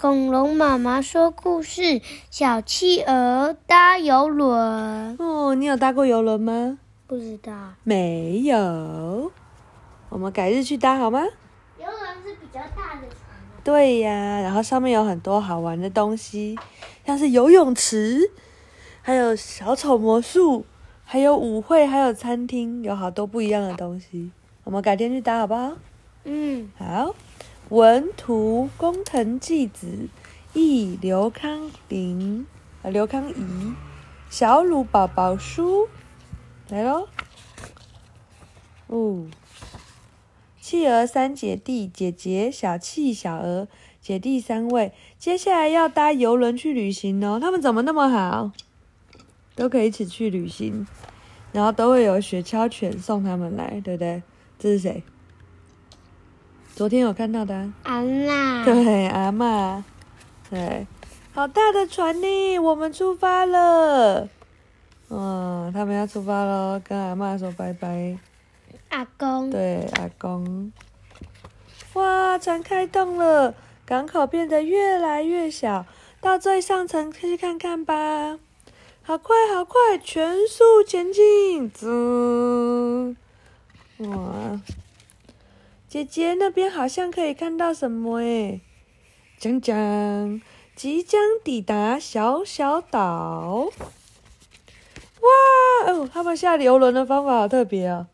恐龙妈妈说故事：小企鹅搭邮轮。哦，你有搭过邮轮吗？不知道。没有。我们改日去搭好吗？游轮是比较大的船。对呀，然后上面有很多好玩的东西，像是游泳池，还有小丑魔术，还有舞会，还有餐厅，有好多不一样的东西。我们改天去搭好不好？嗯，好。文图：工藤纪子，译：刘康林，啊，刘康怡，小鲁宝宝书，来喽。哦，企鹅三姐弟，姐姐小企小鹅，姐弟三位，接下来要搭邮轮去旅行哦。他们怎么那么好？都可以一起去旅行，然后都会有雪橇犬送他们来，对不对？这是谁？昨天有看到的阿妈，对阿嬷，对，好大的船呢，我们出发了。嗯，他们要出发喽，跟阿嬷说拜拜。阿公，对阿公。哇，船开动了，港口变得越来越小，到最上层去看看吧。好快，好快，全速前进，滋！哇。姐姐那边好像可以看到什么诶，讲讲，即将抵达小小岛。哇哦，他们下游轮的方法好特别啊！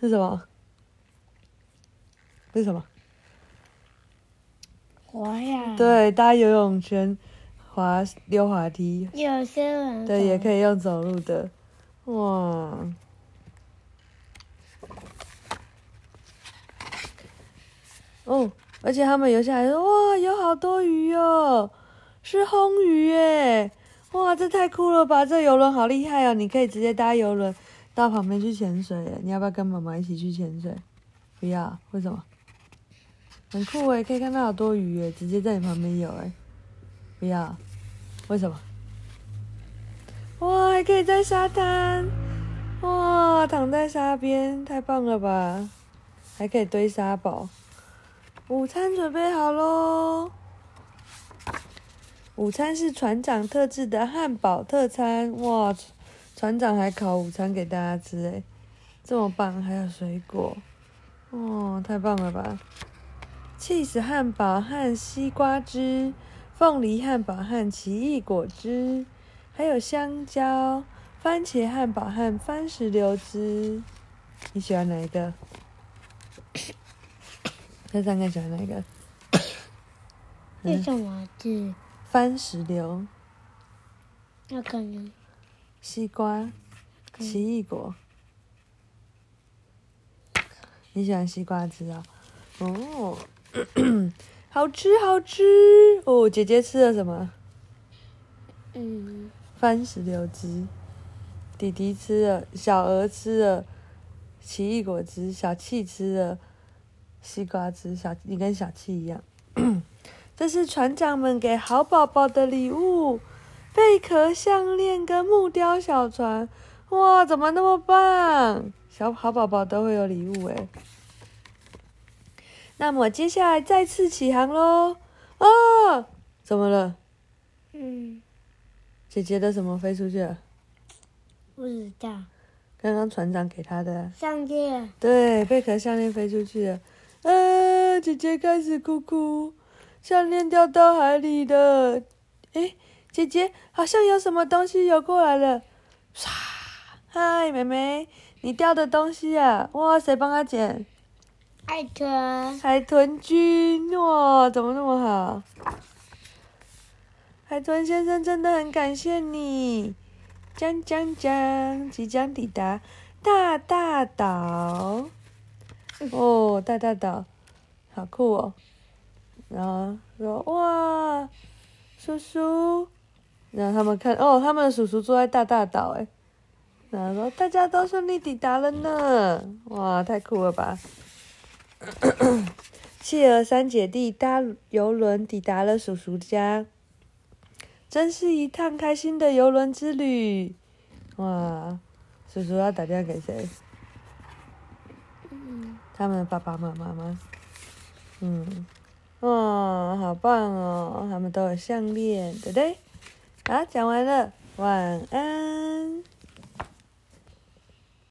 是什么？是什么？滑呀！对，搭游泳圈，滑溜滑梯。有些人对，也可以用走路的。哇！哦，而且他们游下来说，哇，有好多鱼哦，是红鱼耶！哇，这太酷了吧！这游轮好厉害哦，你可以直接搭游轮到旁边去潜水。你要不要跟妈妈一起去潜水？不要，为什么？很酷诶，可以看到好多鱼耶，直接在你旁边游诶。不要，为什么？哇，还可以在沙滩，哇，躺在沙边，太棒了吧！还可以堆沙堡。午餐准备好喽！午餐是船长特制的汉堡特餐，哇！船长还烤午餐给大家吃，诶，这么棒，还有水果，哦，太棒了吧！cheese 汉堡和西瓜汁，凤梨汉堡和奇异果汁，还有香蕉、番茄汉堡和番石榴汁，你喜欢哪一个？这三个喜欢哪一个？为什么是番石榴？那可能西瓜、奇异果。你喜欢西瓜汁啊？哦，好吃好吃哦！姐姐吃了什么？嗯，番石榴汁。弟弟吃了，小鹅吃了奇异果汁，小气吃了。西瓜汁，小你跟小七一样。这是船长们给好宝宝的礼物，贝壳项链跟木雕小船。哇，怎么那么棒？小好宝宝都会有礼物诶。那么接下来再次起航喽。啊，怎么了？嗯，姐姐的什么飞出去了？不知道。刚刚船长给她的项链。对，贝壳项链飞出去了。啊！姐姐开始哭哭，项链掉到海里了。诶，姐姐好像有什么东西游过来了。唰！嗨，妹妹，你掉的东西啊？哇，谁帮她捡？海豚。海豚君，哇，怎么那么好？海豚先生真的很感谢你。将将将，即将抵达大大岛。哦，大大岛，好酷哦！然后说哇，叔叔，然后他们看哦，他们的叔叔坐在大大岛哎，然后说大家都顺利抵达了呢，哇，太酷了吧！企鹅三姐弟搭游轮抵达了叔叔家，真是一趟开心的游轮之旅！哇，叔叔要打电话给谁？他们的爸爸妈妈吗？嗯，哦，好棒哦！他们都有项链，对不对？好，讲完了，晚安。